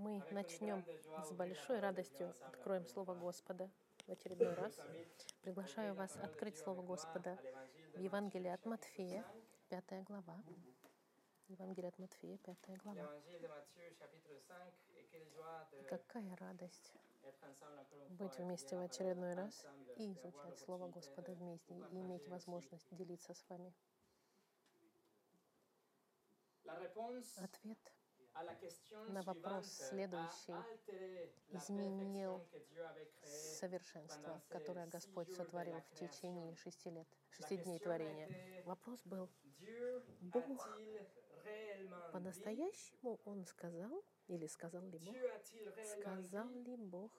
Мы начнем с большой радостью, откроем Слово Господа в очередной раз. Приглашаю вас открыть Слово Господа в Евангелии от Матфея, пятая глава. Евангелие от Матфея, пятая глава. Какая радость быть вместе в очередной раз и изучать Слово Господа вместе, и иметь возможность делиться с вами. Ответ на вопрос следующий изменил совершенство, которое Господь сотворил в течение шести лет, шести дней творения. Вопрос был, Бог по-настоящему Он сказал, или сказал ли Бог, сказал ли Бог,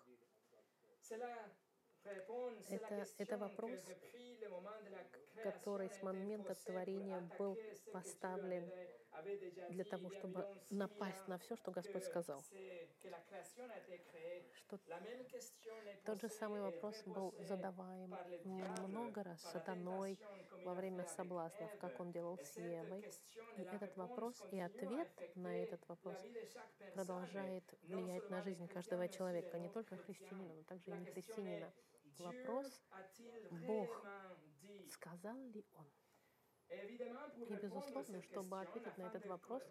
это, это вопрос, который с момента творения был поставлен для того, чтобы напасть на все, что Господь сказал. Что тот же самый вопрос был задаваем много раз сатаной во время соблазнов, как он делал с Евой. И этот вопрос и ответ на этот вопрос продолжает влиять на жизнь каждого человека, не только христианина, но также и не христианина. Вопрос, Бог сказал ли Он? И, безусловно, чтобы ответить на этот вопрос,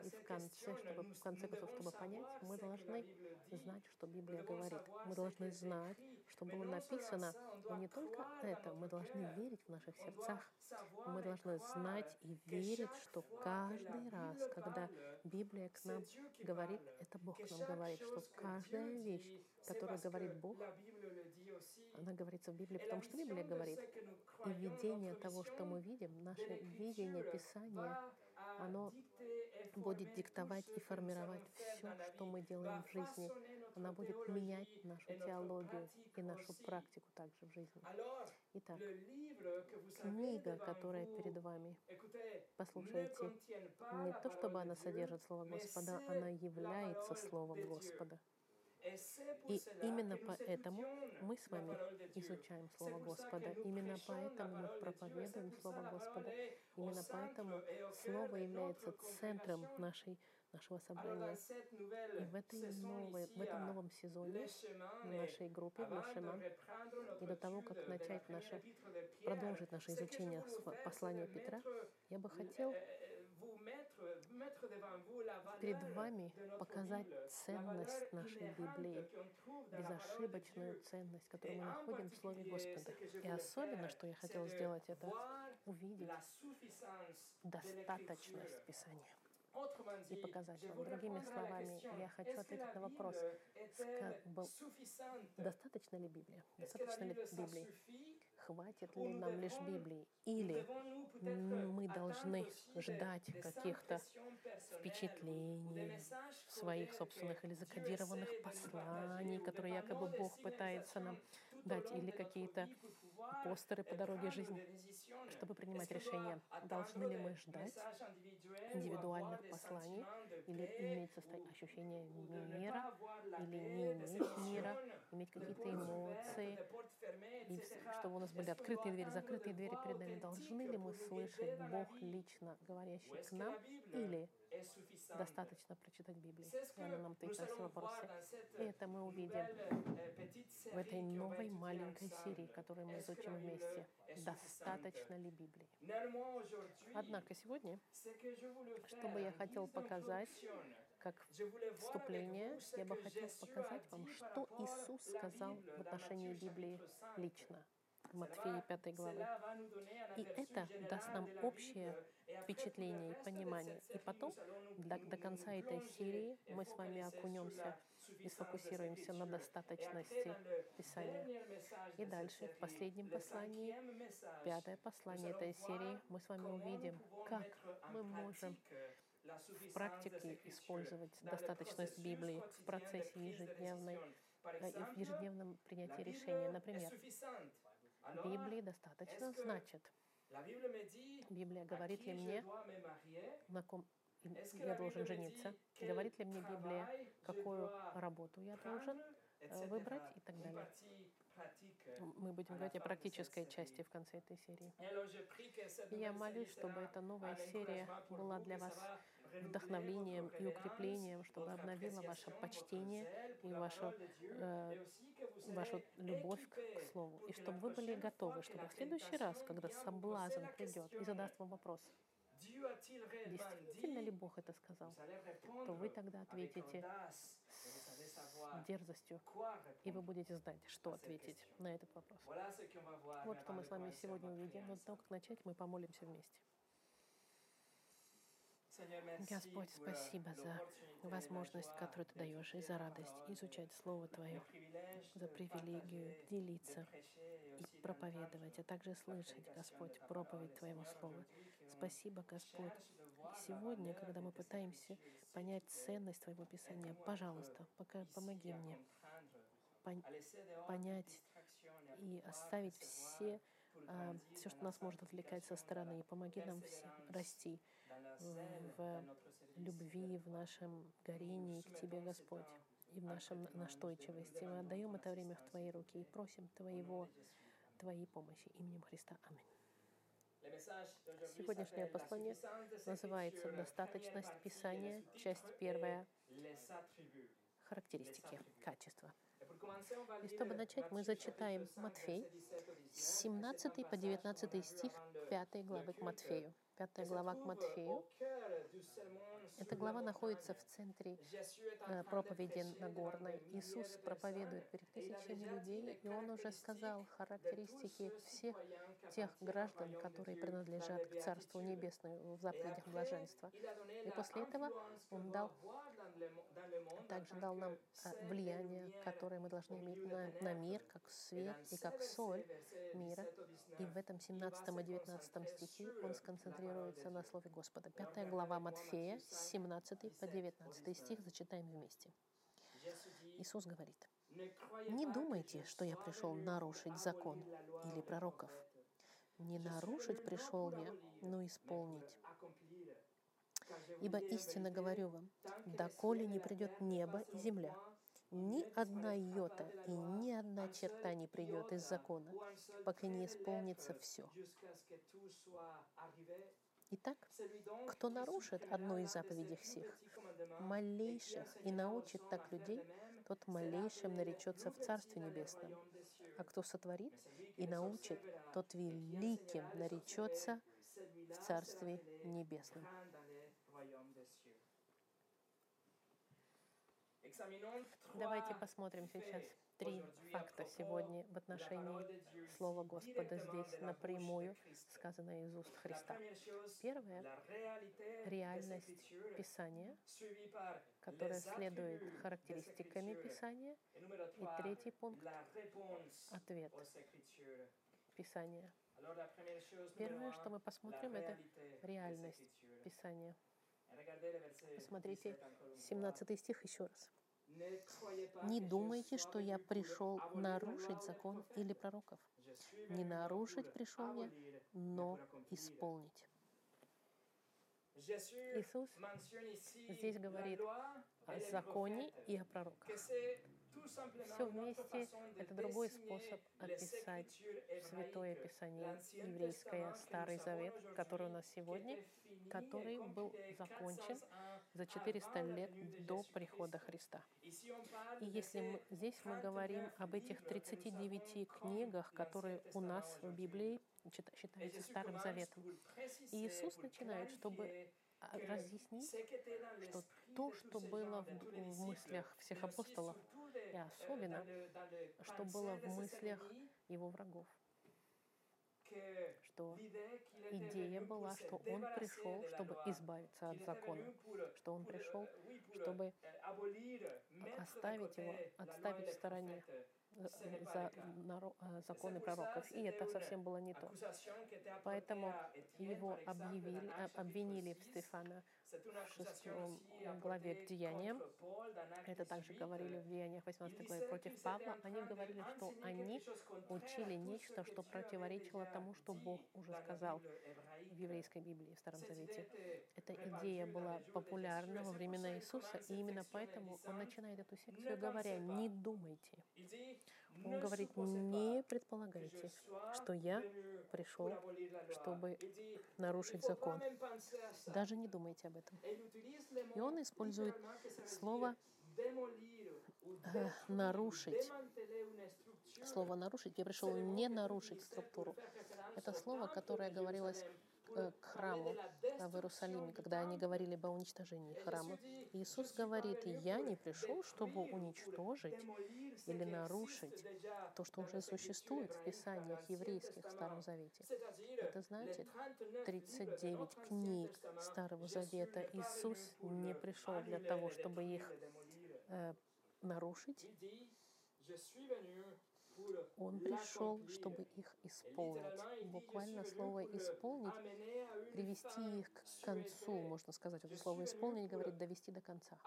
и в конце, чтобы, в конце концов, чтобы понять, мы должны знать, что Библия говорит. Мы должны знать, что было написано. Но не только это, мы должны верить в наших сердцах. Мы должны знать и верить, что каждый раз, когда Библия к нам говорит, это Бог к нам говорит, что каждая вещь, которую говорит Бог, она говорится в Библии, потому что Библия говорит. И видение того, что мы видим, наше видение Писания, оно будет диктовать и формировать все, что мы делаем в жизни. Она будет менять нашу теологию и нашу практику также в жизни. Итак, книга, которая перед вами, послушайте, не то чтобы она содержит Слово Господа, она является Словом Господа. И именно поэтому мы с вами изучаем Слово Господа. Именно поэтому мы проповедуем Слово Господа. Именно поэтому Слово является центром нашей, нашего собрания. И в, этой новой, в этом новом сезоне в нашей группе в Лешеман, и до того, как начать наше, продолжить наше изучение послания Петра, я бы хотел перед вами показать ценность нашей Библии, безошибочную ценность, которую мы находим в Слове Господа. И особенно, что я хотел сделать, это увидеть достаточность Писания и показать вам. Другими словами, я хочу ответить на вопрос, достаточно ли Библия? Достаточно ли Библии? Хватит ли нам лишь Библии? Или мы должны ждать каких-то впечатлений, своих собственных или закодированных посланий, которые якобы Бог пытается нам дать, или какие-то постеры по дороге жизни, чтобы принимать решения. Должны ли мы ждать индивидуальных посланий или иметь ощущение мира, или не иметь мира, иметь какие-то эмоции, и чтобы у нас были открытые двери, закрытые двери перед нами. Должны ли мы слышать Бог лично говорящий к нам, или достаточно прочитать Библию. На все вопросы. И это мы увидим в этой новой маленькой серии, которую мы изучим вместе. Достаточно ли Библии? Однако сегодня, чтобы я хотел показать, как вступление, я бы хотел показать вам, что Иисус сказал в отношении Библии лично. Матфея 5 главы. И это даст нам общее впечатление и понимание. И потом, до, до конца этой серии, мы с вами окунемся и сфокусируемся на достаточности Писания. И дальше, в последнем послании, пятое послание этой серии, мы с вами увидим, как мы можем в практике использовать достаточность Библии в процессе ежедневной, э, в ежедневном принятии решения. Например, Библии достаточно значит. Библия говорит ли мне, на ком я должен жениться? Говорит ли мне Библия, какую работу я должен э, выбрать и так далее? Мы будем говорить о практической части в конце этой серии. Я молюсь, чтобы эта новая серия была для вас вдохновлением и укреплением, чтобы обновила ваше почтение и вашу, э, вашу любовь к, к Слову. И чтобы вы были готовы, чтобы в следующий раз, когда соблазн придет и задаст вам вопрос, действительно ли Бог это сказал, то вы тогда ответите с дерзостью, и вы будете знать, что ответить на этот вопрос. Вот что мы с вами сегодня увидим. Но до того, как начать, мы помолимся вместе. Господь, спасибо за возможность, которую Ты даешь, и за радость изучать Слово Твое, за привилегию делиться и проповедовать, а также слышать, Господь, проповедь Твоего Слова. Спасибо, Господь. Сегодня, когда мы пытаемся понять ценность Твоего Писания, пожалуйста, пока помоги мне понять и оставить все, а, все, что нас может отвлекать со стороны, и помоги нам всем расти в любви, в нашем горении к Тебе, Господь, и в нашем настойчивости. Мы отдаем это время в Твои руки и просим Твоего, Твоей помощи именем Христа. Аминь. Сегодняшнее послание называется «Достаточность Писания», часть первая, характеристики, качества. И чтобы начать, мы зачитаем Матфей, 17 по 19 стих 5 главы к Матфею. Пятая глава к Матфею. Эта глава находится в центре э, проповеди Нагорной. Иисус проповедует перед тысячами людей, и Он уже сказал характеристики всех тех граждан, которые принадлежат к Царству Небесному в заповедях блаженства. И после этого Он дал, также дал нам э, влияние, которое мы должны иметь на, на мир, как свет и как соль мира. И в этом 17 и 19 стихе Он сконцентрируется концентрируется на Слове Господа. Пятая глава Матфея, 17 по 19 стих, зачитаем вместе. Иисус говорит, «Не думайте, что я пришел нарушить закон или пророков. Не нарушить пришел я, но исполнить. Ибо истинно говорю вам, доколе не придет небо и земля, ни одна йота и ни одна черта не придет из закона, пока не исполнится все. Итак, кто нарушит одну из заповедей всех, малейших, и научит так людей, тот малейшим наречется в Царстве Небесном. А кто сотворит и научит, тот великим наречется в Царстве Небесном. Давайте посмотрим сейчас три факта сегодня в отношении Слова Господа здесь напрямую сказано из уст Христа. Первое — реальность Писания, которая следует характеристиками Писания. И третий пункт — ответ Писания. Первое, что мы посмотрим, это реальность Писания. Посмотрите 17 стих еще раз. Не думайте, что я пришел нарушить закон или пророков. Не нарушить пришел я, но исполнить. Иисус здесь говорит о законе и о пророках. Все вместе — это другой способ описать Святое Писание еврейское, Старый Завет, который у нас сегодня, который был закончен за 400 лет до прихода Христа. И если мы, здесь мы говорим об этих 39 книгах, которые у нас в Библии считаются Старым Заветом, и Иисус начинает, чтобы разъяснить, что то, что было в мыслях всех апостолов, и особенно, что было в мыслях его врагов что идея была, что он пришел, чтобы избавиться от закона, что он пришел, чтобы оставить его, отставить в стороне за э, законы пророков. И это совсем было не то. Поэтому его объявили, обвинили в Стефана в шестом главе к деяниям. Это также говорили в деяниях 18 главе против Павла. Они говорили, что они учили нечто, что противоречило тому, что Бог уже сказал в еврейской Библии, в Старом Завете. Эта идея была популярна во времена Иисуса, и именно поэтому он начинает эту секцию, говоря, не думайте. Он говорит, не предполагайте, что я пришел, чтобы нарушить закон. Даже не думайте об этом. И он использует слово нарушить. Слово нарушить. Я пришел не нарушить структуру. Это слово, которое говорилось к храму в Иерусалиме, когда они говорили об уничтожении храма. Иисус говорит, я не пришел, чтобы уничтожить или нарушить то, что уже существует в Писаниях еврейских в Старом Завете. Это значит, 39 книг Старого Завета Иисус не пришел для того, чтобы их э, нарушить, он пришел, чтобы их исполнить. Буквально слово «исполнить» — привести их к концу, можно сказать. Это слово «исполнить» говорит «довести до конца».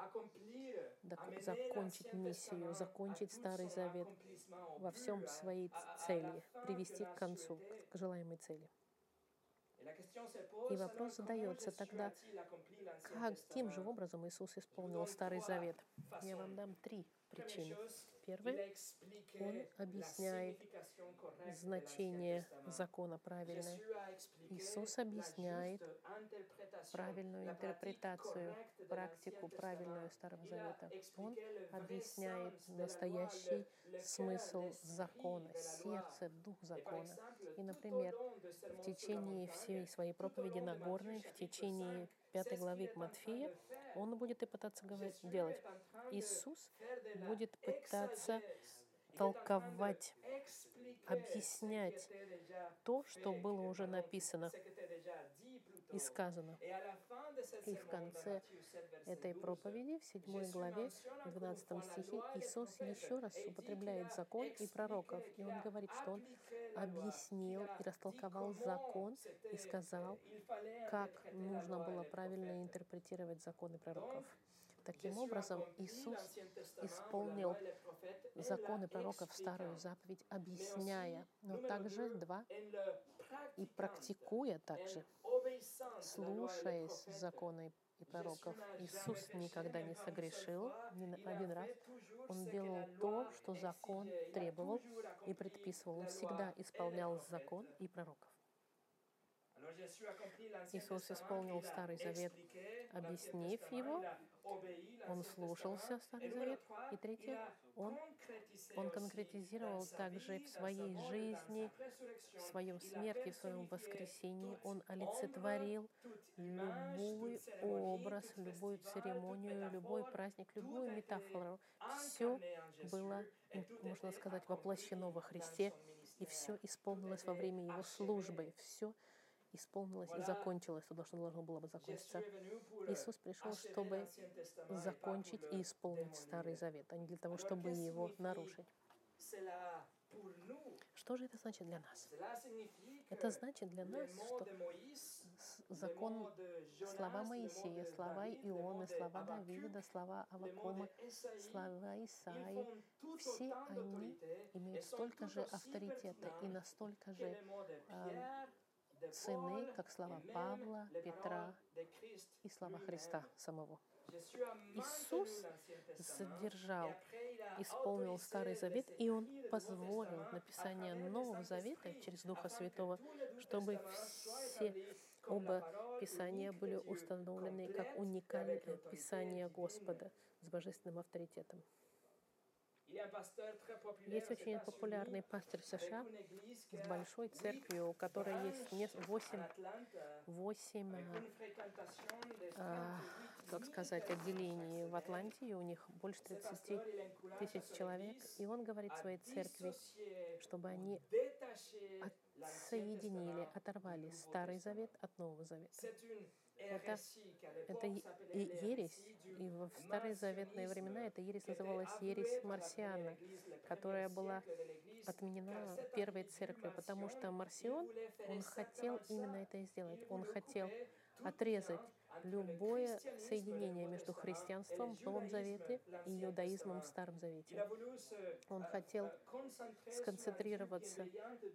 Закончить миссию, закончить Старый Завет во всем своей цели, привести к концу, к желаемой цели. И вопрос задается тогда, каким же образом Иисус исполнил Старый Завет? Я вам дам три причины. Первый, он объясняет значение закона правильное. Иисус объясняет правильную интерпретацию, практику правильную Старого Завета. Он объясняет настоящий смысл закона, сердце, дух закона. И, например, в течение всей своей проповеди Нагорной, в течение пятой главы Матфея, он будет и пытаться говорить, делать. Иисус будет пытаться толковать, объяснять то, что было уже написано и сказано. И в конце этой проповеди, в 7 главе, в 12 стихе, Иисус еще раз употребляет закон и пророков. И он говорит, что он объяснил и растолковал закон и сказал, как нужно было правильно интерпретировать законы пророков. Таким образом, Иисус исполнил законы пророков, старую заповедь, объясняя, но также два, и практикуя также, слушаясь законы и пророков. Иисус никогда не согрешил ни один раз. Он делал то, что закон требовал и предписывал. Он всегда исполнял закон и пророков. Иисус исполнил Старый Завет, объяснив его, он слушался Старый Завет. И третье, он, он конкретизировал также в своей жизни, в своем смерти, в своем воскресении. Он олицетворил любой образ, любую церемонию, любой праздник, любую метафору. Все было, можно сказать, воплощено во Христе, и все исполнилось во время Его службы. Все исполнилось и закончилось, то, что должно было бы закончиться. Иисус пришел, чтобы закончить и исполнить Старый Завет, а не для того, чтобы его нарушить. Что же это значит для нас? Это значит для нас, что закон, слова Моисея, слова Ионы, слова Давида, слова Авакума, слова Исаи, все они имеют столько же авторитета и настолько же э, цены, как слова Павла, Петра и слова Христа самого. Иисус задержал, исполнил Старый Завет, и Он позволил написание Нового Завета через Духа Святого, чтобы все оба Писания были установлены как уникальное Писание Господа с божественным авторитетом. Есть очень популярный пастор США с большой церковью, у которой есть 8, 8 а, как сказать, отделений в Атланте, у них больше 30 тысяч человек. И он говорит своей церкви, чтобы они отсоединили, оторвали Старый Завет от Нового Завета. Это, это ересь. И в старые заветные времена эта ересь называлась ересь Марсиана, которая была отменена первой церковью, потому что Марсион, он хотел именно это сделать. Он хотел отрезать любое соединение между христианством в Новом Завете и иудаизмом в Старом Завете. Он хотел сконцентрироваться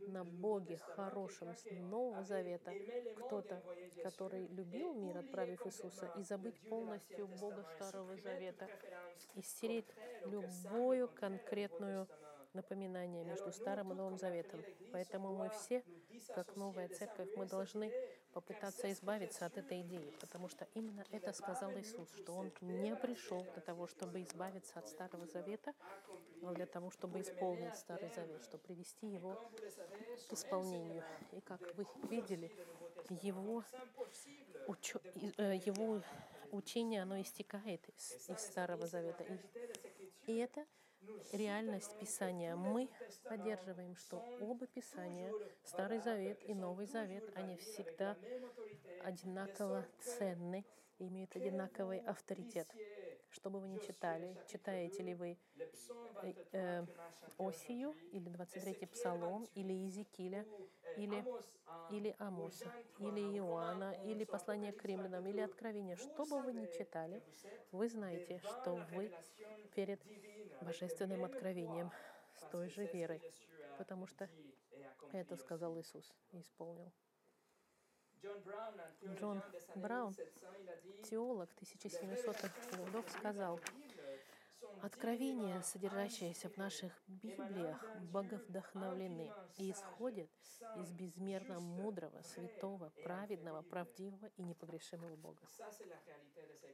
на Боге хорошем с Нового Завета, кто-то, который любил мир, отправив Иисуса, и забыть полностью Бога Старого Завета, и стереть любую конкретную напоминание между Старым и Новым Заветом. Поэтому мы все, как новая церковь, мы должны попытаться избавиться от этой идеи, потому что именно это сказал Иисус, что Он не пришел для того, чтобы избавиться от Старого Завета, но для того, чтобы исполнить Старый Завет, чтобы привести его к исполнению. И как вы видели, его, учё, э, его учение, оно истекает из, из Старого Завета. И, и это реальность Писания. Мы поддерживаем, что оба Писания, Старый Завет и Новый Завет, они всегда одинаково ценны, имеют одинаковый авторитет. Что бы вы ни читали, читаете ли вы э, э, Осию, или 23-й Псалом, или Иезекииля, или, или Амоса, или Иоанна, или послание к римлянам, или Откровение, что бы вы ни читали, вы знаете, что вы перед божественным откровением с той же верой, потому что это сказал Иисус и исполнил. Джон Браун, теолог 1700-х годов, сказал, Откровения, содержащиеся в наших Библиях, боговдохновлены и исходят из безмерно мудрого, святого, праведного, правдивого и непогрешимого Бога.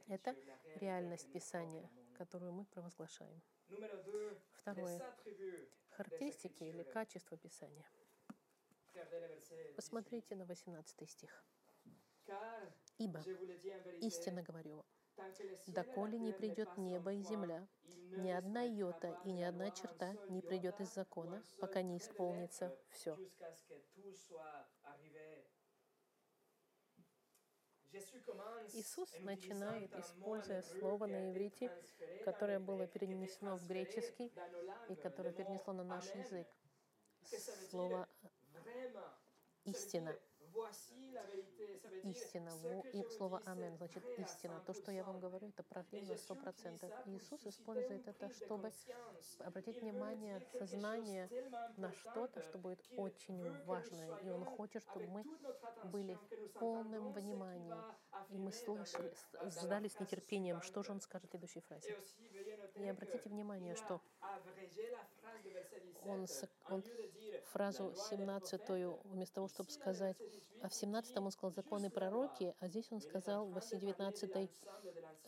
Это реальность Писания, которую мы провозглашаем. Второе. Характеристики или качество Писания. Посмотрите на 18 стих. «Ибо, истинно говорю вам, доколе не придет небо и земля, ни одна йота и ни одна черта не придет из закона, пока не исполнится все. Иисус начинает, используя слово на иврите, которое было перенесено в греческий и которое перенесло на наш язык. Слово «истина» истина. И слово «амен» значит истина. То, что я вам говорю, это правда на сто процентов. Иисус использует это, чтобы обратить внимание, сознание на что-то, что будет очень важное. И Он хочет, чтобы мы были в полном внимании. И мы слышали, ждали с нетерпением, что же Он скажет в следующей фразе. И обратите внимание, что он, фразу 17 вместо того, чтобы сказать, а в 17 он сказал законы пророки, а здесь он сказал, в 19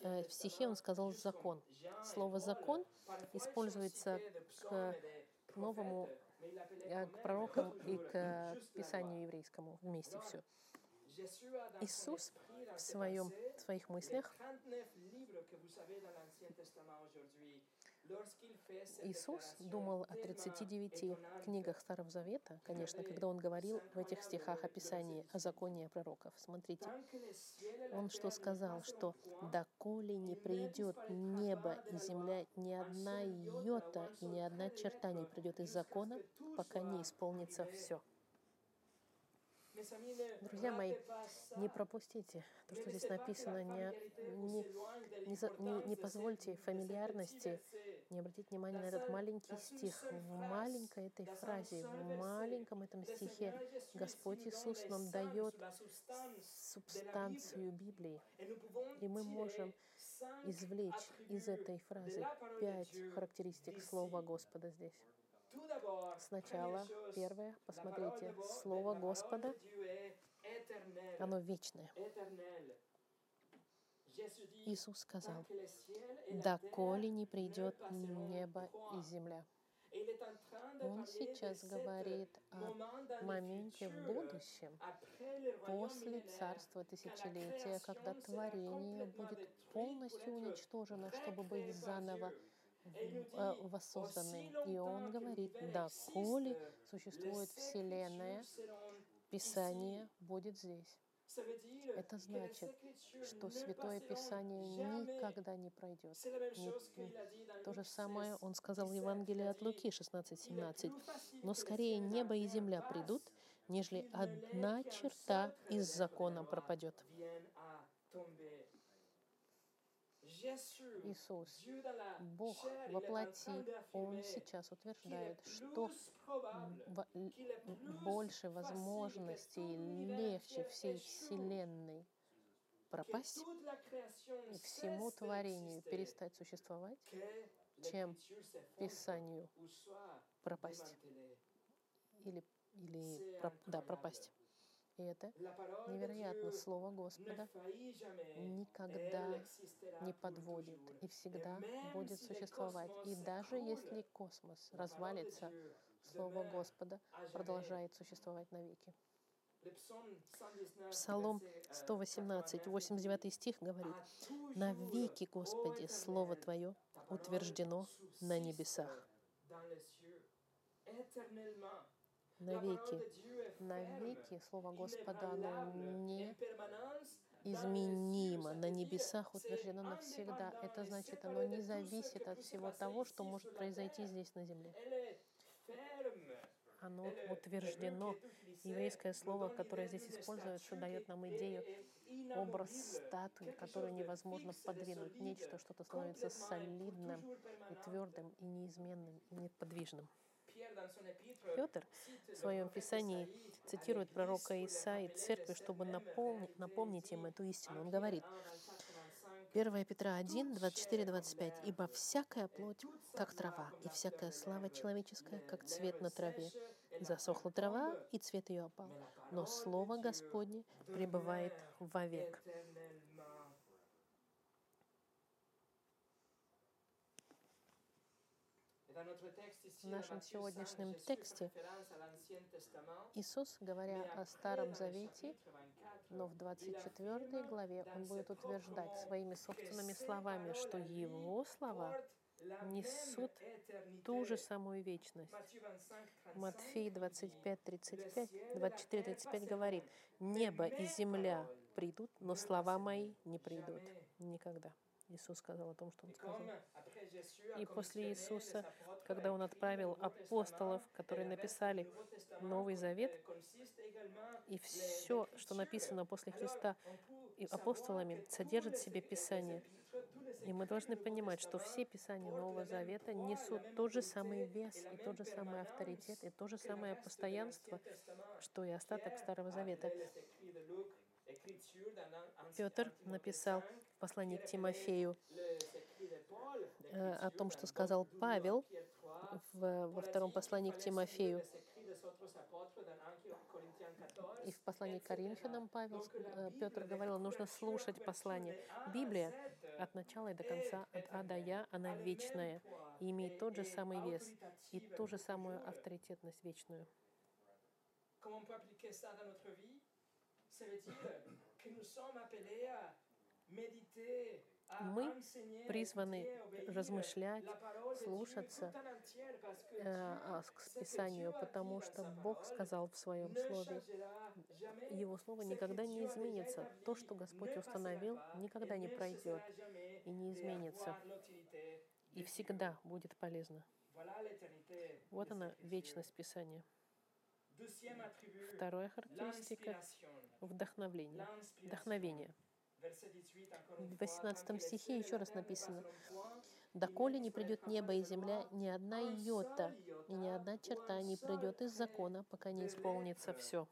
э, в стихе он сказал закон. Слово закон используется к, к новому, э, к пророкам и к Писанию еврейскому вместе все. Иисус в, своем, в своих мыслях Иисус думал о 39 книгах Старого Завета, конечно, когда он говорил в этих стихах о Писании, о законе пророков. Смотрите, он что сказал, что «доколе не придет небо и земля, ни одна йота и ни одна черта не придет из закона, пока не исполнится все». Друзья мои, не пропустите то, что здесь написано. Не, не, не, не, позвольте фамильярности не обратить внимание на этот маленький стих. В маленькой этой фразе, в маленьком этом стихе Господь Иисус нам дает субстанцию Библии. И мы можем извлечь из этой фразы пять характеристик Слова Господа здесь. Сначала, первое, посмотрите, Слово Господа, оно вечное. Иисус сказал, «Доколе не придет небо и земля». Он сейчас говорит о моменте в будущем, после царства тысячелетия, когда творение будет полностью уничтожено, чтобы быть заново Э, воссозданным. И он говорит, да, коли существует Вселенная, Писание будет здесь. Это значит, что Святое Писание никогда не пройдет. То же самое он сказал в Евангелии от Луки 16:17. Но скорее небо и земля придут, нежели одна черта из закона пропадет. Иисус, Бог воплоти, Он сейчас утверждает, что больше возможностей, легче всей Вселенной пропасть и всему творению перестать существовать, чем Писанию пропасть. Или, или да, пропасть. И это невероятно. Слово Господа никогда не подводит и всегда будет существовать. И даже если космос развалится, Слово Господа продолжает существовать навеки. Псалом 118, 89 стих говорит, «Навеки, Господи, Слово Твое утверждено на небесах». Навеки, навеки Слово Господа, оно не изменимо, на небесах утверждено навсегда. Это значит, оно не зависит от всего того, что может произойти здесь на земле. Оно утверждено. Еврейское слово, которое здесь используется, дает нам идею, образ статуи, которую невозможно подвинуть. Нечто, что-то становится солидным и твердым, и неизменным, и неподвижным. Петр в своем писании цитирует пророка Исаи церкви, чтобы напомнить, напомнить им эту истину. Он говорит, 1 Петра 1, 24, 25. «Ибо всякая плоть, как трава, и всякая слава человеческая, как цвет на траве. Засохла трава, и цвет ее опал. Но Слово Господне пребывает вовек». В нашем сегодняшнем тексте Иисус, говоря о Старом Завете, но в 24 главе он будет утверждать своими собственными словами, что его слова несут ту же самую вечность. Матфей 25, 35, 24, 35 говорит, «Небо и земля придут, но слова мои не придут никогда». Иисус сказал о том, что Он сказал. И после Иисуса, когда Он отправил апостолов, которые написали Новый Завет, и все, что написано после Христа и апостолами, содержит в себе Писание. И мы должны понимать, что все Писания Нового Завета несут тот же самый вес, и тот же самый авторитет, и то же самое постоянство, что и остаток Старого Завета. Петр написал в послании к Тимофею э, о том, что сказал Павел во втором послании к Тимофею. И в послании к Коринфянам Павел, э, Петр говорил, нужно слушать послание. Библия от начала и до конца, от А до Я, она вечная и имеет тот же самый вес и ту же самую авторитетность вечную. Мы призваны размышлять, слушаться э, к Писанию, потому что Бог сказал в Своем Слове, Его Слово никогда не изменится. То, что Господь установил, никогда не пройдет и не изменится, и всегда будет полезно. Вот она, вечность Писания. Вторая характеристика — вдохновление. Вдохновение. В 18 стихе еще раз написано, «Доколе не придет небо и земля, ни одна йота и ни одна черта не придет из закона, пока не исполнится все».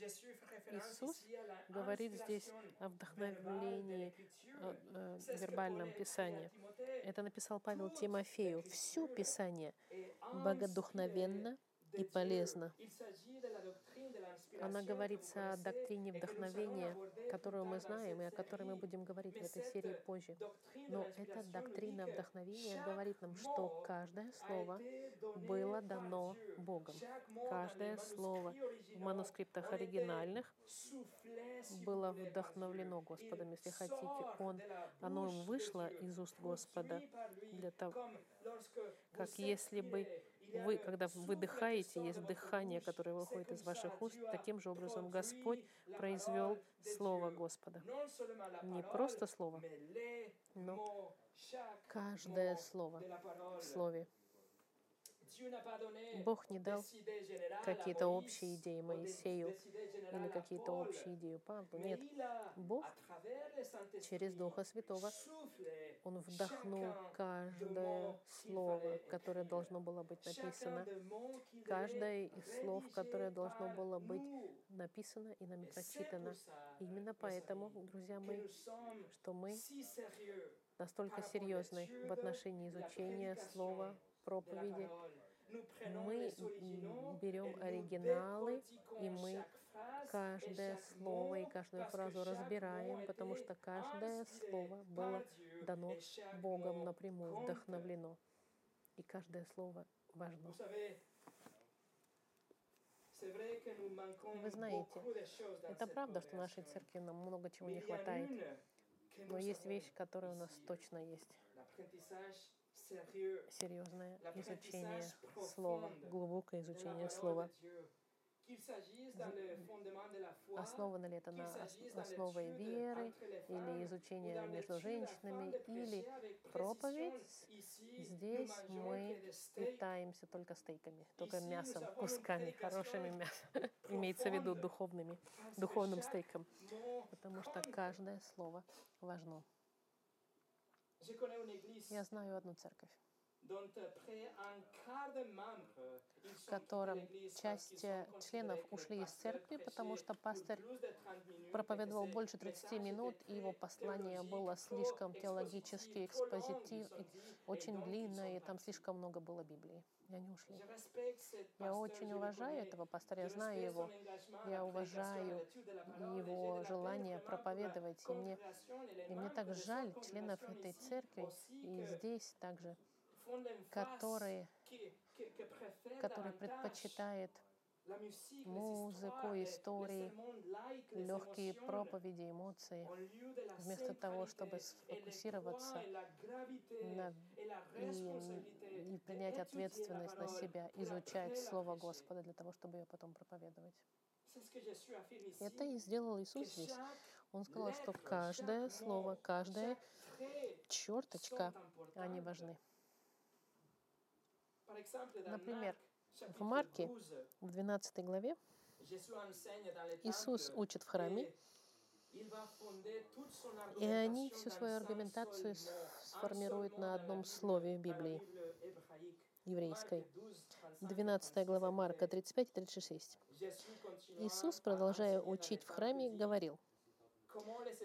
Иисус говорит здесь о вдохновлении э, э, вербальном Писании. Это написал Павел Тимофею. Все Писание богодухновенно и полезно. Она говорится о доктрине вдохновения, которую мы знаем и о которой мы будем говорить в этой серии позже. Но эта доктрина вдохновения говорит нам, что каждое слово было дано Богом. Каждое слово в манускриптах оригинальных было вдохновлено Господом, если хотите. Он, оно вышло из уст Господа для того, как если бы вы, когда выдыхаете, есть дыхание, которое выходит из ваших уст, таким же образом Господь произвел Слово Господа. Не просто Слово, но каждое Слово в Слове. Бог не дал какие-то общие идеи Моисею или какие-то общие идеи Павлу. Нет, Бог через Духа Святого, Он вдохнул каждое слово, которое должно было быть написано, каждое из слов, которое должно было быть написано и нами прочитано. Именно поэтому, друзья мои, что мы настолько серьезны в отношении изучения слова, проповеди. Мы берем оригиналы, и мы каждое слово и каждую фразу разбираем, потому что каждое слово было дано Богом напрямую, вдохновлено. И каждое слово важно. Вы знаете, это правда, что нашей церкви нам много чего не хватает. Но есть вещь, которая у нас точно есть. Серьезное изучение слова, глубокое изучение слова. Основано ли это на основе веры или изучение между женщинами или проповедь? Здесь мы питаемся только стейками, только мясом, кусками, хорошими мясом. Имеется в виду духовными, духовным стейком. Потому что каждое слово важно. Я знаю одну церковь в котором часть э, членов ушли из церкви, потому что пастор проповедовал больше 30 минут, и его послание было слишком теологически экспозитив, очень длинное, и там слишком много было Библии. И они ушли. Я очень уважаю этого пастора, я знаю его. Я уважаю его желание проповедовать. И мне, и мне так жаль членов этой церкви, и здесь также который, который предпочитает музыку, истории, легкие проповеди, эмоции, вместо того, чтобы сфокусироваться на, и, и принять ответственность на себя, изучать Слово Господа для того, чтобы ее потом проповедовать. Это и сделал Иисус здесь. Он сказал, что каждое слово, каждая черточка, они важны. Например, в Марке, в 12 главе, Иисус учит в храме, и они всю свою аргументацию сформируют на одном слове в Библии. Еврейской. 12 глава Марка 35-36. Иисус, продолжая учить в храме, говорил,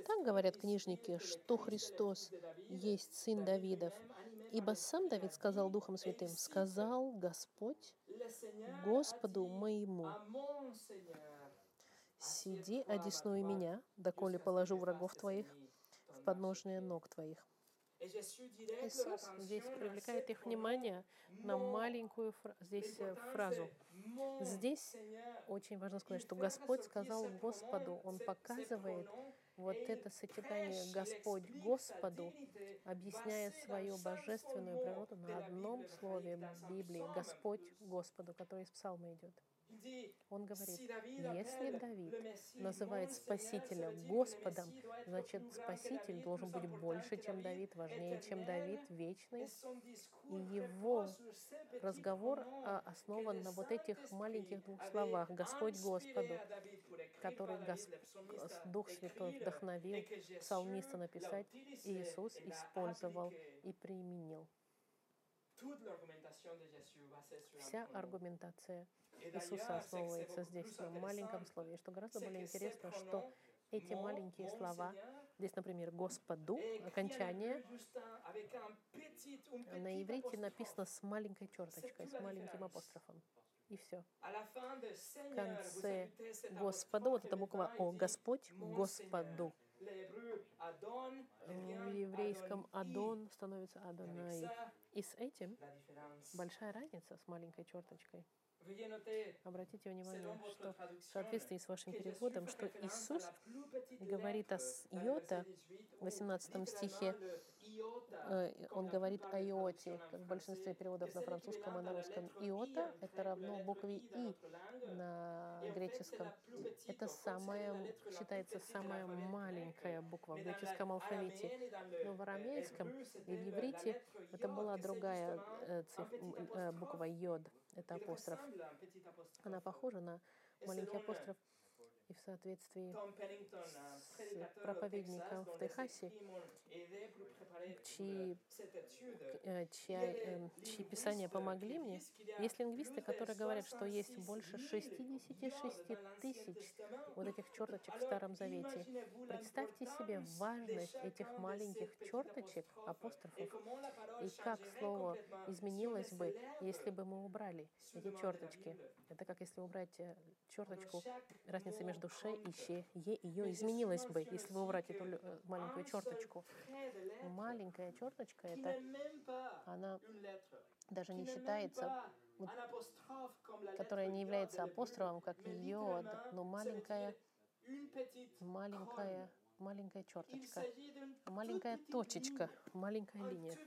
так говорят книжники, что Христос есть Сын Давидов, Ибо сам Давид сказал Духом Святым, сказал Господь Господу моему, «Сиди, одесную меня, доколе положу врагов твоих в подножные ног твоих». Иисус здесь привлекает их внимание на маленькую фра- здесь э, фразу. Здесь очень важно сказать, что Господь сказал Господу, Он показывает, вот это сочетание Господь Господу объясняет свою божественную природу на одном слове Библии Господь Господу, который из Псалма идет. Он говорит, если Давид называет Спасителя Господом, значит, Спаситель должен быть больше, чем Давид, важнее, чем Давид, вечный. И его разговор а, основан на вот этих маленьких двух словах. «Господь Господу», который Госп... Дух Святой вдохновил псалмиста написать, и Иисус использовал и применил. Вся аргументация Иисуса основывается здесь на маленьком слове. И что гораздо более интересно, что эти маленькие слова, здесь, например, «Господу», окончание, на иврите написано с маленькой черточкой, с маленьким апострофом. И все. В конце Господу, вот эта буква О, Господь, Господу. В еврейском Адон становится Адонай. И с этим большая разница с маленькой черточкой. Обратите внимание, что в соответствии с вашим переводом, что Иисус говорит о йота в 18 стихе, он говорит о иоте, как в большинстве переводов на французском и на русском. Иота — это равно букве «и» на греческом. Это самая, считается самая маленькая буква в греческом алфавите. Но в арамейском и в иврите это была другая э, э, буква «йод» это апостроф. Она похожа на маленький апостроф. И в соответствии с проповедником в Техасе, чьи, э, чья, э, чьи писания помогли мне, есть лингвисты, которые говорят, что есть больше 66 тысяч вот этих черточек в Старом Завете. Представьте себе важность этих маленьких черточек, апострофов, и как слово изменилось бы, если бы мы убрали эти черточки. Это как если убрать э, черточку, разница между ше и ще, е и ё изменилась бы, если вы убрать эту э, маленькую черточку. Маленькая черточка, это она даже не считается, которая не является апострофом, как йод, но маленькая, маленькая, маленькая черточка, маленькая точечка, маленькая линия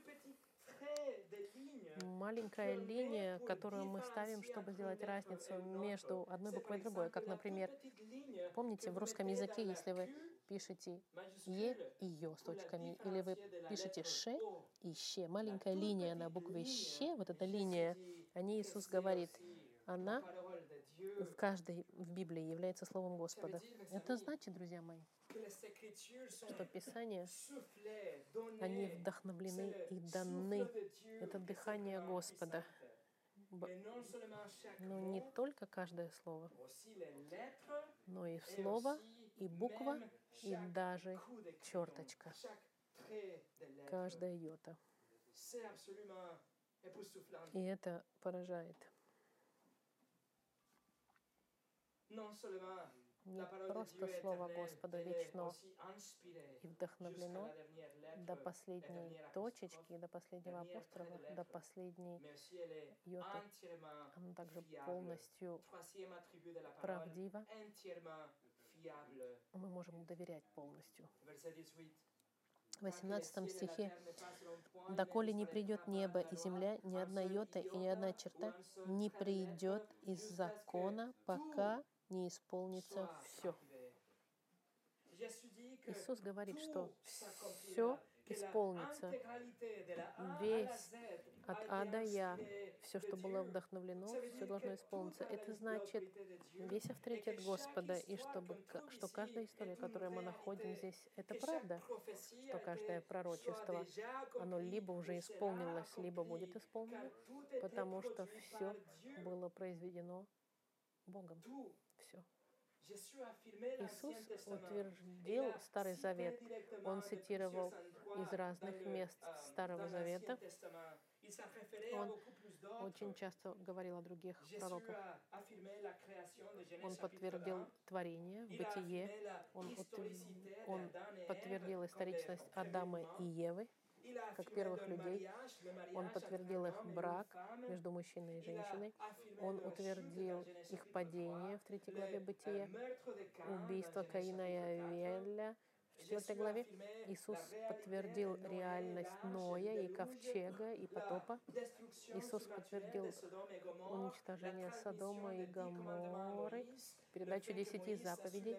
маленькая линия, которую мы ставим, чтобы сделать разницу между одной буквой и другой. Как, например, помните, в русском языке, если вы пишете «е» и «ё» с точками, или вы пишете «ше» и «ще», маленькая линия на букве «ще», вот эта линия, о ней Иисус говорит, она в каждой в Библии является Словом Господа. Это значит, друзья мои, что Писания, они вдохновлены и даны. Это дыхание Господа. Но не только каждое слово, но и слово, и буква, и даже черточка. Каждая йота. И это поражает не просто Слово Господа вечно и вдохновлено до последней точечки, до последнего апострола, до последней йоты. Оно также полностью правдиво. Мы можем доверять полностью. В 18 стихе «Доколе не придет небо и земля, ни одна йота и ни одна черта не придет из закона, пока не исполнится все. Иисус говорит, что все исполнится. Весь от А до Я, все, что было вдохновлено, все должно исполниться. Это значит весь авторитет Господа, и чтобы, что каждая история, которую мы находим здесь, это правда, что каждое пророчество, оно либо уже исполнилось, либо будет исполнено, потому что все было произведено Богом все. Иисус утвердил Старый Завет. Он цитировал из разных мест Старого Завета. Он очень часто говорил о других пророках. Он подтвердил творение, бытие. Он, он подтвердил историчность Адама и Евы как первых людей. Он подтвердил их брак между мужчиной и женщиной. Он утвердил их падение в третьей главе Бытия, убийство Каина и Авеля в четвертой главе. Иисус подтвердил реальность Ноя и Ковчега и потопа. Иисус подтвердил уничтожение Содома и Гоморры, передачу десяти заповедей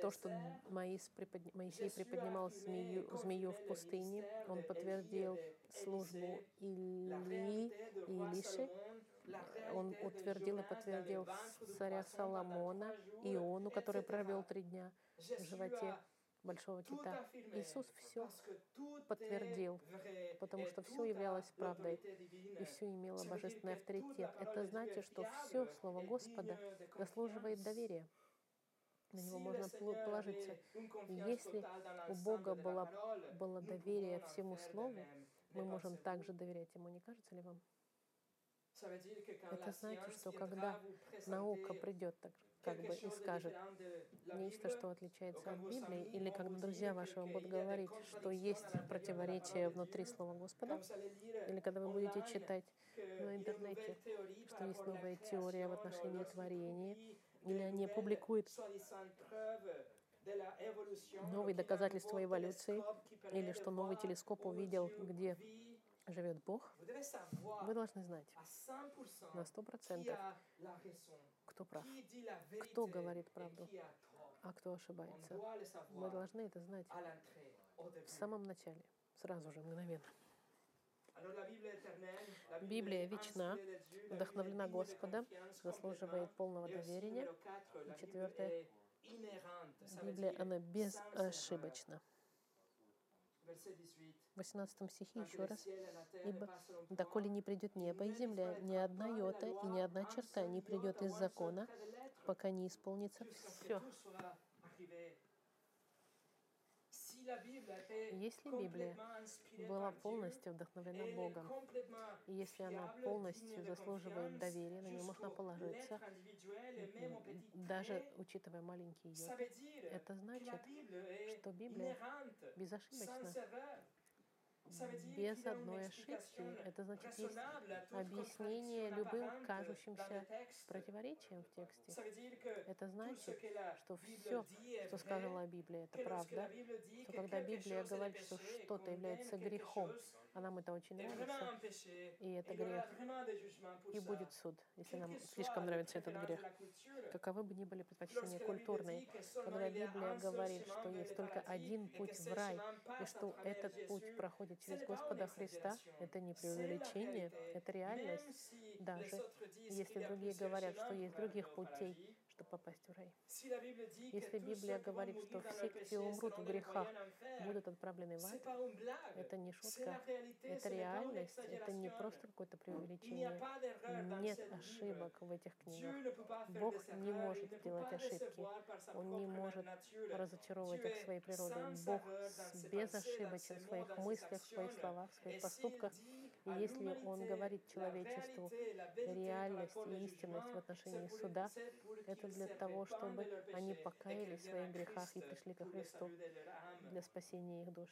то, что Моисей приподнимал змею, змею в пустыне, он подтвердил службу Или и Илиши, он утвердил и подтвердил царя Соломона, Иону, который провел три дня в животе большого кита. Иисус все подтвердил, потому что все являлось правдой, и все имело божественный авторитет. Это значит, что все Слово Господа заслуживает доверия на него можно положиться. Если у Бога было, было доверие всему Слову, мы можем также доверять Ему, не кажется ли вам? Это значит, что когда наука придет так, как бы и скажет нечто, что отличается от Библии, или когда друзья ваши вам будут говорить, что есть противоречие внутри Слова Господа, или когда вы будете читать на интернете, что есть новая теория в отношении творения, или они публикуют новые доказательства эволюции, или что новый телескоп увидел, где живет Бог, вы должны знать. на сто процентов, кто прав, кто говорит правду, а кто ошибается. Мы должны это знать в самом начале, сразу же, мгновенно. Библия вечна, вдохновлена Господом, заслуживает полного доверия. И четвертое, Библия, она безошибочна. В 18 стихе еще раз. «Ибо доколе не придет небо и земля, ни одна йота и ни одна черта не придет из закона, пока не исполнится все». Если Библия была полностью вдохновлена Богом, и если она полностью заслуживает доверия, на нее можно положиться, даже учитывая маленький йод, это значит, что Библия безошибочна, без одной ошибки. Это значит, есть объяснение любым кажущимся противоречиям в тексте. Это значит, что все, что сказала Библия, это правда. Что когда Библия говорит, что что-то является грехом, а нам это очень нравится, и это грех, и будет суд, если нам слишком нравится этот грех. Каковы бы ни были предпочтения культурные, когда Библия говорит, что есть только один путь в рай, и что этот путь проходит через Господа Христа, это не преувеличение, это реальность. Даже если другие говорят, что есть других путей, чтобы попасть в рай. Если Библия говорит, что все, кто умрут в грехах, будут отправлены в ад, это не шутка, это реальность, это не просто какое-то преувеличение. Нет ошибок в этих книгах. Бог не может делать ошибки. Он не может разочаровывать их своей природой. Бог безошибочен в своих мыслях, в своих словах, в своих поступках. И если Он говорит человечеству реальность и истинность в отношении суда, это для того, чтобы они покаялись в своих грехах и пришли ко Христу для спасения их душ.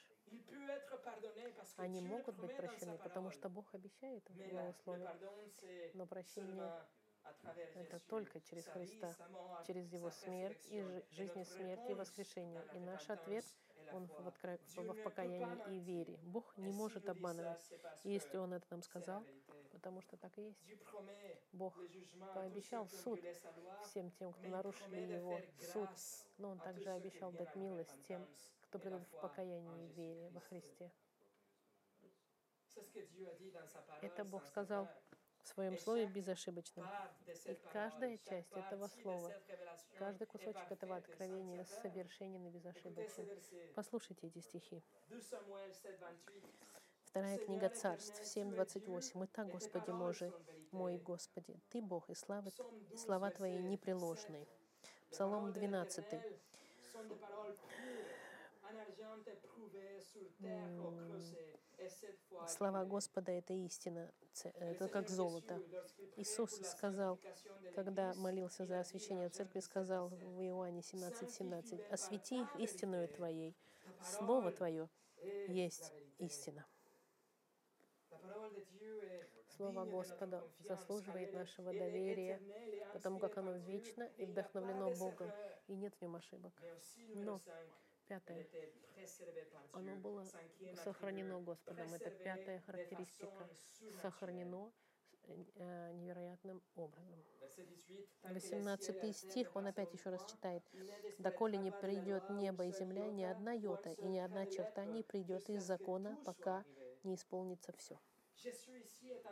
Они могут быть прощены, потому что Бог обещает в Его Слове. Но прощение это только через Христа, через Его смерть и жизнь и смерть и воскрешение. И наш ответ — он в, откро... в покаянии и вере. Бог не может обманывать. Если Он это нам сказал, потому что так и есть. Бог пообещал суд всем тем, кто нарушили Его суд, но Он также обещал дать милость тем, кто придет в покаянии и вере во Христе. Это Бог сказал своем слове безошибочно. И каждая часть этого слова, каждый кусочек этого откровения совершенен и безошибочен. Послушайте эти стихи. Вторая книга Царств, 7.28. «Итак, Господи Боже, мой Господи, Ты Бог, и слава, и слова Твои непреложные». Псалом 12. Слова Господа — это истина, это как золото. Иисус сказал, когда молился за освящение церкви, сказал в Иоанне 17, 17, «Освети их истинную Твоей, Слово Твое есть истина». Слово Господа заслуживает нашего доверия, потому как оно вечно и вдохновлено Богом, и нет в нем ошибок. Но Пятое. Оно было сохранено Господом. Это пятая характеристика. Сохранено э, невероятным образом. 18 стих, он опять еще раз читает. «Доколе не придет небо и земля, ни одна йота и ни одна черта не придет из закона, пока не исполнится все».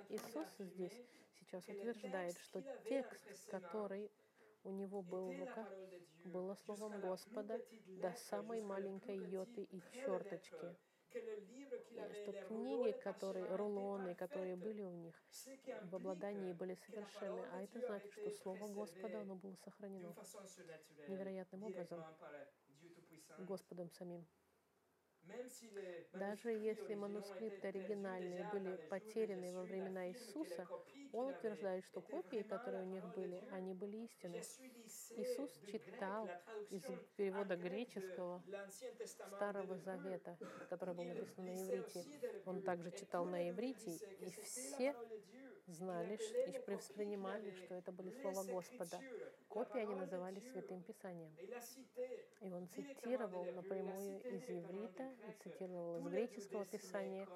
Иисус здесь сейчас утверждает, что текст, который у него был в руках, было словом Господа до самой маленькой йоты и черточки. И что книги, которые, рулоны, которые были у них, в обладании были совершенны. А это значит, что Слово Господа, оно было сохранено невероятным образом. Господом самим. Даже если манускрипты оригинальные были потеряны во времена Иисуса, он утверждает, что копии, которые у них были, они были истинны. Иисус читал из перевода греческого Старого Завета, который был написан на иврите. Он также читал на иврите, и все знали и воспринимали, что это были слова Господа. Копии они называли Святым Писанием. И он цитировал напрямую из иврита и цитировал из греческого Писания,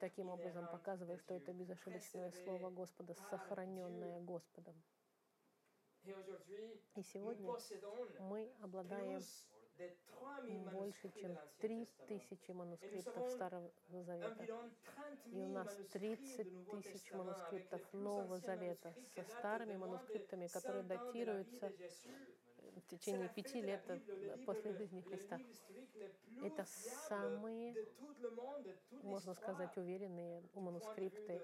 таким образом показывая, что это безошибочное слово Господа, сохраненное Господом. И сегодня мы обладаем больше, чем три тысячи манускриптов Старого Завета. И у нас 30 тысяч манускриптов Нового Завета со старыми манускриптами, которые датируются в течение пяти лет после жизни Христа. Это самые, можно сказать, уверенные манускрипты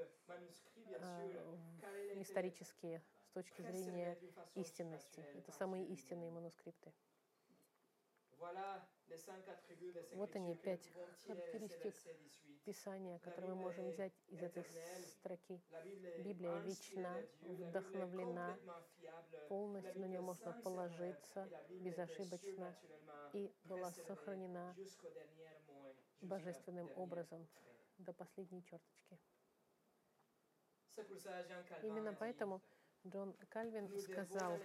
э, исторические с точки зрения истинности. Это самые истинные манускрипты. Вот они, пять характеристик Писания, которые мы можем взять из этой строки. Библия вечна, вдохновлена, полностью на нее можно положиться, безошибочно, и была сохранена божественным образом до последней черточки. Именно поэтому Джон Кальвин сказал,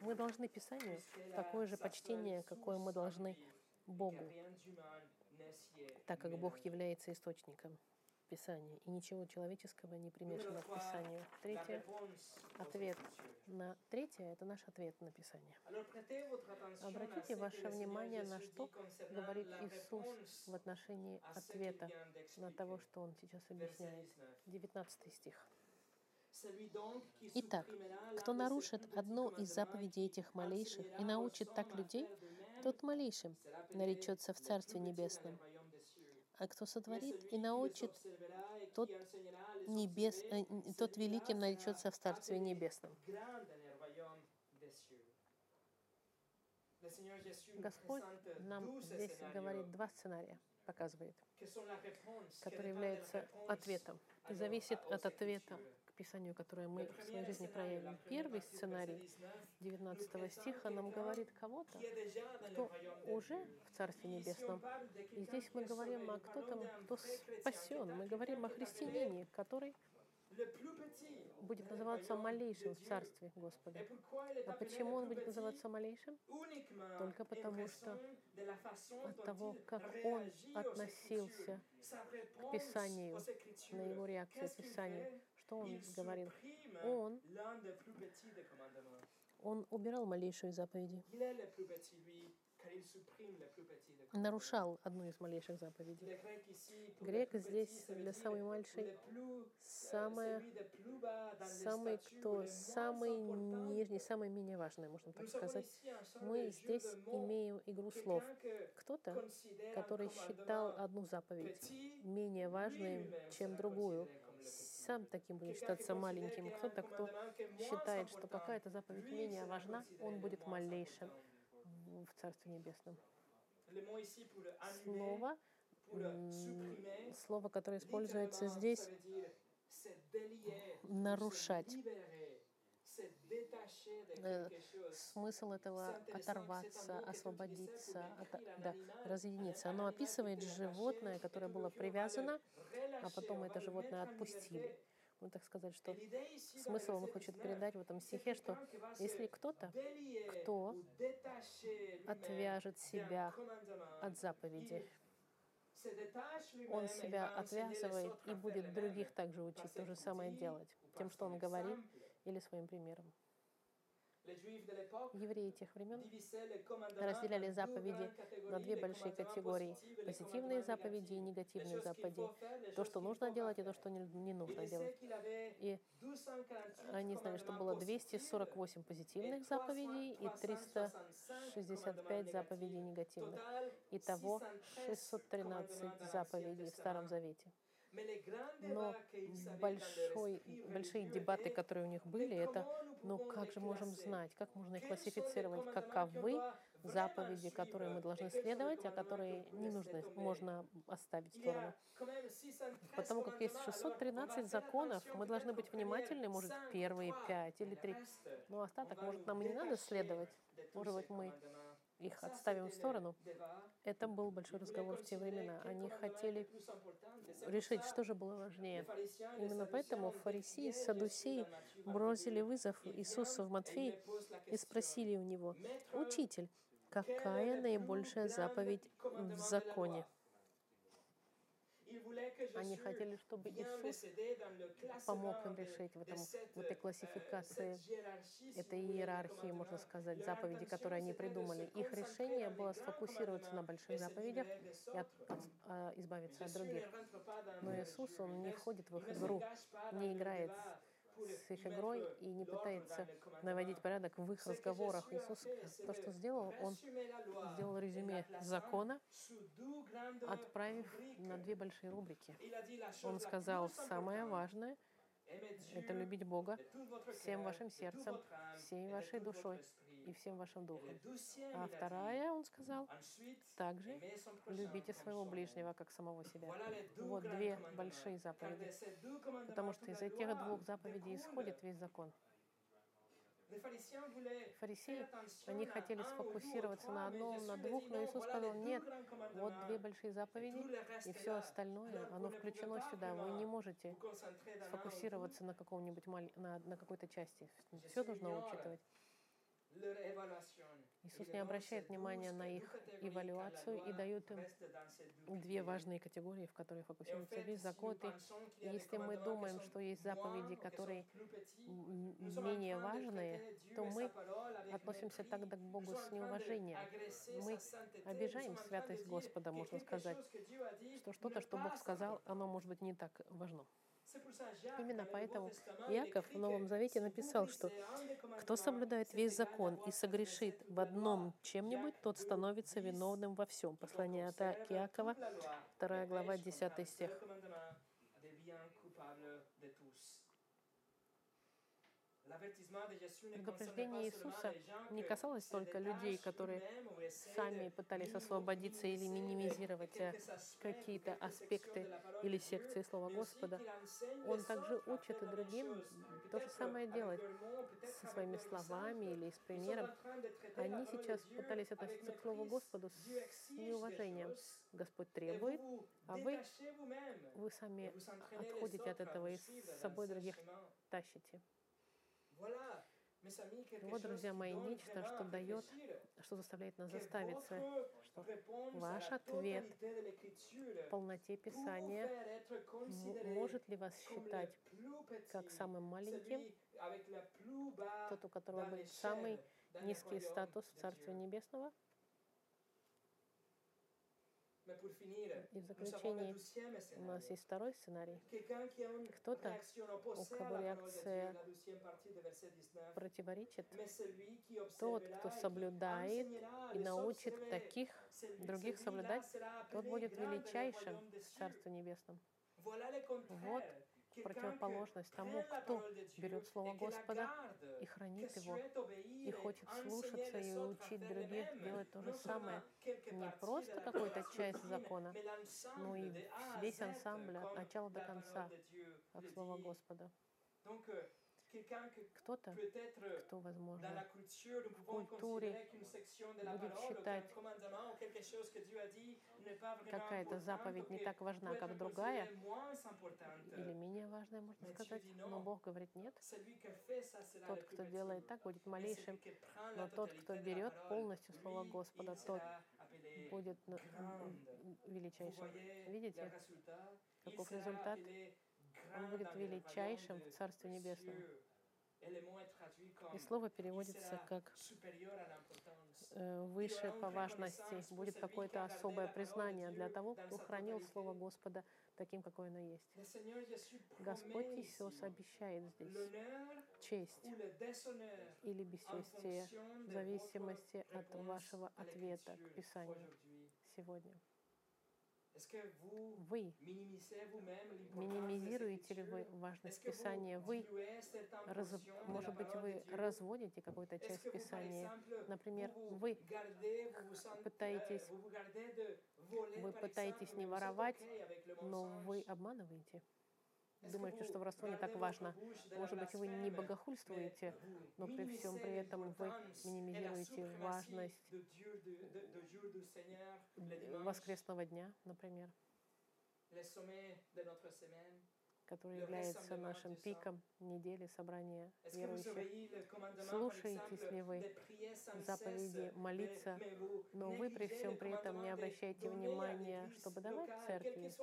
мы должны Писанию такое же почтение, какое мы должны Богу, так как Бог является источником Писания, и ничего человеческого не примешано к Писанию. Третье — ответ на третье — это наш ответ на Писание. Обратите ваше внимание на что говорит Иисус в отношении ответа на того, что Он сейчас объясняет. 19 стих. Итак, кто нарушит одну из заповедей этих малейших и научит так людей, тот малейшим наречется в Царстве Небесном. А кто сотворит и научит, тот, небес, э, тот великим наречется в Царстве Небесном. Господь нам здесь говорит два сценария, показывает, которые являются ответом и зависит от ответа Писанию, которое мы в своей жизни проявим. Первый сценарий 19 стиха нам говорит кого-то, кто уже в Царстве Небесном. И здесь мы говорим о кто-то, кто спасен. Мы говорим о христианине, который будет называться малейшим в Царстве Господа. А почему он будет называться малейшим? Только потому, что от того, как он относился к Писанию, на его реакцию к Писанию, что он говорил? Он, он убирал малейшие заповеди. Нарушал одну из малейших заповедей. Грек здесь для самой мальшей самое, самый кто, самый нижний, самое менее важное, можно так сказать. Мы здесь имеем игру слов. Кто-то, который считал одну заповедь менее важной, чем другую, сам таким будет считаться маленьким. Кто-то, кто считает, что какая-то заповедь менее важна, он будет малейшим в Царстве Небесном. Слово, слово, которое используется здесь, нарушать. Смысл этого оторваться, освободиться, от, да, разъединиться. Оно описывает животное, которое было привязано, а потом это животное отпустили. Ну, так сказать, что смысл он хочет передать в этом стихе, что если кто-то, кто отвяжет себя от заповеди, он себя отвязывает и будет других также учить то же самое делать, тем, что он говорит, или своим примером. Евреи тех времен разделяли заповеди на две большие категории. Позитивные заповеди и негативные заповеди. То, что нужно делать, и то, что не, нужно делать. И они знали, что было 248 позитивных заповедей и 365 заповедей негативных. Итого 613 заповедей в Старом Завете. Но большой, большие дебаты, которые у них были, это Но как же можем знать, как можно их классифицировать, каковы заповеди, которые мы должны следовать, а которые не нужно, можно оставить в сторону. Потому как есть 613 законов, мы должны быть внимательны, может, первые пять или три. Но остаток, может, нам и не надо следовать. Может быть, мы их отставим в сторону. Это был большой разговор в те времена. Они хотели решить, что же было важнее. Именно поэтому фарисеи и садусеи бросили вызов Иисусу в Матфеи и спросили у него, «Учитель, какая наибольшая заповедь в законе?» Они хотели, чтобы Иисус помог им решить в, этом, в этой классификации, этой иерархии, можно сказать, заповеди, которые они придумали. Их решение было сфокусироваться на больших заповедях и от, от, а, избавиться от других. Но Иисус, Он не входит в их игру, не играет с их игрой и не пытается наводить порядок в их разговорах. Иисус то, что сделал, Он сделал резюме закона, отправив на две большие рубрики. Он сказал, самое важное — это любить Бога всем вашим сердцем, всей вашей душой и всем вашим духом. А вторая, он сказал, также любите своего ближнего, как самого себя. Вот две большие заповеди. Потому что из этих двух заповедей исходит весь закон. Фарисеи, они хотели сфокусироваться на одном, на двух, но Иисус сказал, нет, вот две большие заповеди, и все остальное, оно включено сюда. Вы не можете сфокусироваться на каком-нибудь на, на какой-то части. Все нужно учитывать. Иисус не обращает внимания на их эвалюацию и дает им две важные категории, в которые фокусируется весь закон. И если мы думаем, что есть заповеди, которые менее важные, то мы относимся тогда к Богу с неуважением. Мы обижаем святость Господа, можно сказать, что что-то, что Бог сказал, оно может быть не так важно. Именно поэтому Иаков в Новом Завете написал, что кто соблюдает весь закон и согрешит в одном чем-нибудь, тот становится виновным во всем. Послание от Иакова, 2 глава, 10 стих. Предупреждение Иисуса не касалось только людей, которые сами пытались освободиться или минимизировать э, какие-то аспекты или секции Слова Господа. Он также учит и другим то же самое делать со своими словами или с примером. Они сейчас пытались относиться к Слову Господу с неуважением. Господь требует, а вы, вы сами отходите от этого и с собой других тащите. Вот, друзья мои, нечто, что дает, что заставляет нас заставиться, что ваш ответ в полноте Писания может ли вас считать как самым маленьким, тот, у которого будет самый низкий статус в Царстве Небесного? И в заключении у нас есть второй сценарий. Кто-то, у кого реакция противоречит, тот, кто соблюдает и научит таких других соблюдать, тот будет величайшим в Царстве Небесном. Вот противоположность тому, кто берет Слово Господа и хранит его, и хочет слушаться и учить других делать то же самое. Не просто какую-то часть закона, но и весь ансамбль от начала до конца, как Слово Господа. Кто-то, кто, возможно, в культуре будет считать, какая-то заповедь не так важна, как другая, или менее важная, можно сказать, но Бог говорит нет. Тот, кто делает так, будет малейшим, но тот, кто берет полностью Слово Господа, тот будет величайшим. Видите, каков результат? Он будет величайшим в Царстве Небесном. И слово переводится как э, выше по важности. Будет какое-то особое признание для того, кто хранил Слово Господа таким, какое оно есть. Господь Иисус обещает здесь честь или бесчестие в зависимости от вашего ответа к Писанию сегодня. Вы минимизируете ли вы важность Писания? Вы, раз, может быть, вы разводите какую-то часть Писания. Например, вы пытаетесь, вы пытаетесь не воровать, но вы обманываете. Думаете, что воровство не так важно. Может быть, вы не богохульствуете, но при всем при этом вы минимизируете важность воскресного дня, например который является нашим пиком недели собрания верующих. Слушаетесь ли вы заповеди молиться, но вы при всем при этом не обращаете внимания, чтобы давать церкви,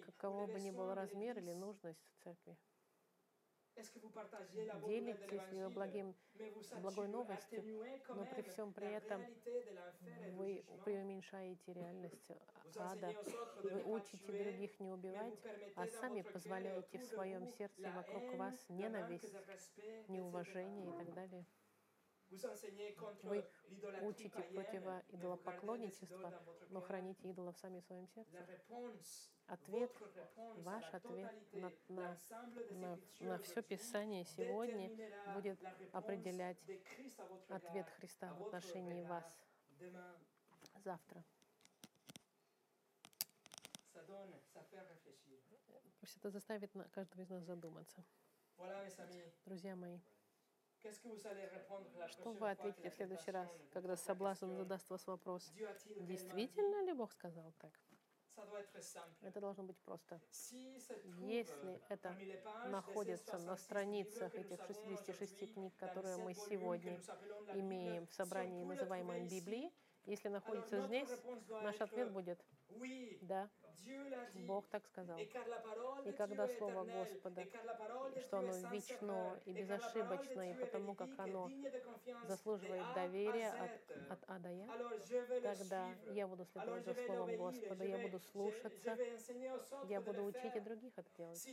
каково бы ни был размер или нужность церкви? Делитесь ли вы благим, благой новостью, но при всем при этом вы преуменьшаете реальность ада, вы учите других не убивать, а сами позволяете в своем сердце вокруг вас ненависть, неуважение и так далее. Вы учите против идолопоклонничества, но храните идолов сами в своем сердце. Ответ, ваш ответ на, на, на, на все Писание сегодня будет определять ответ Христа в отношении вас завтра. Пусть это заставит каждого из нас задуматься. Друзья мои, что вы ответите в следующий раз, когда соблазн задаст вас вопрос? Действительно ли Бог сказал так? Это должно быть просто. Если это находится на страницах этих 66 книг, которые мы сегодня имеем в собрании, называемом Библией, если находится здесь, наш ответ будет «Да». Бог так сказал. И когда Слово Господа, что оно вечно и безошибочно, и потому как оно заслуживает доверия от, от А до Я, тогда я буду следовать за Словом Господа, я буду слушаться, я буду учить и других это делать.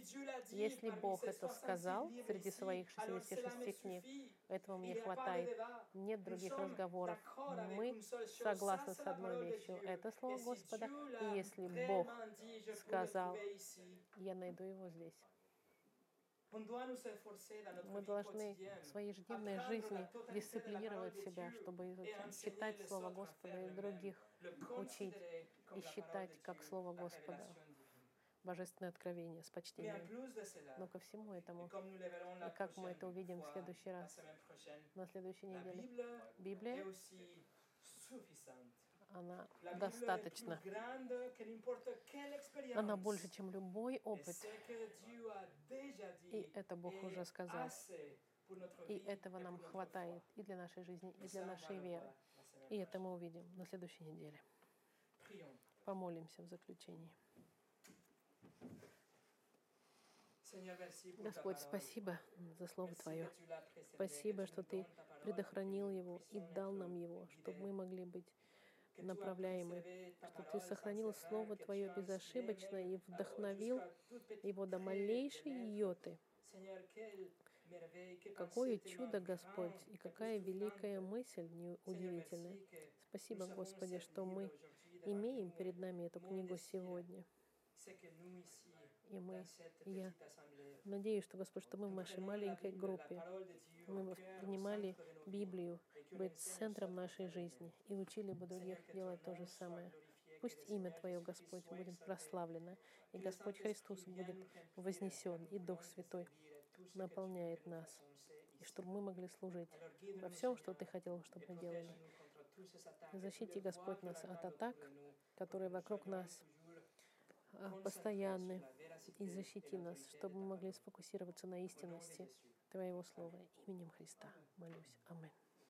Если Бог это сказал среди своих 66 книг, этого мне хватает. Нет других разговоров. Мы согласны с одной вещью. Это Слово Господа. И если Бог сказал, я найду его здесь. Мы должны в своей ежедневной жизни дисциплинировать себя, чтобы читать Слово Господа и других учить и считать как Слово Господа. Божественное откровение с почтением. Но ко всему этому, и как мы это увидим в следующий раз, на следующей неделе, Библия она достаточно. Она больше, чем любой опыт. И это Бог уже сказал. И этого нам хватает и для нашей жизни, и для нашей веры. И это мы увидим на следующей неделе. Помолимся в заключении. Господь, спасибо за Слово Твое. Спасибо, что Ты предохранил его и дал нам его, чтобы мы могли быть направляемы, что Ты сохранил Слово Твое безошибочно и вдохновил его до малейшей йоты. Какое чудо, Господь, и какая великая мысль удивительная. Спасибо, Господи, что мы имеем перед нами эту книгу сегодня. И мы, я надеюсь, что, Господь, что мы в нашей маленькой группе, мы воспринимали Библию быть центром нашей жизни и учили бы других делать то же самое. Пусть имя Твое, Господь, будет прославлено, и Господь Христос будет вознесен, и Дух Святой наполняет нас, и чтобы мы могли служить во всем, что Ты хотел, чтобы мы делали. Защити, Господь, нас от атак, которые вокруг нас а, постоянны, и защити нас, чтобы мы могли сфокусироваться на истинности Твоего Слова. Именем Христа молюсь. Аминь.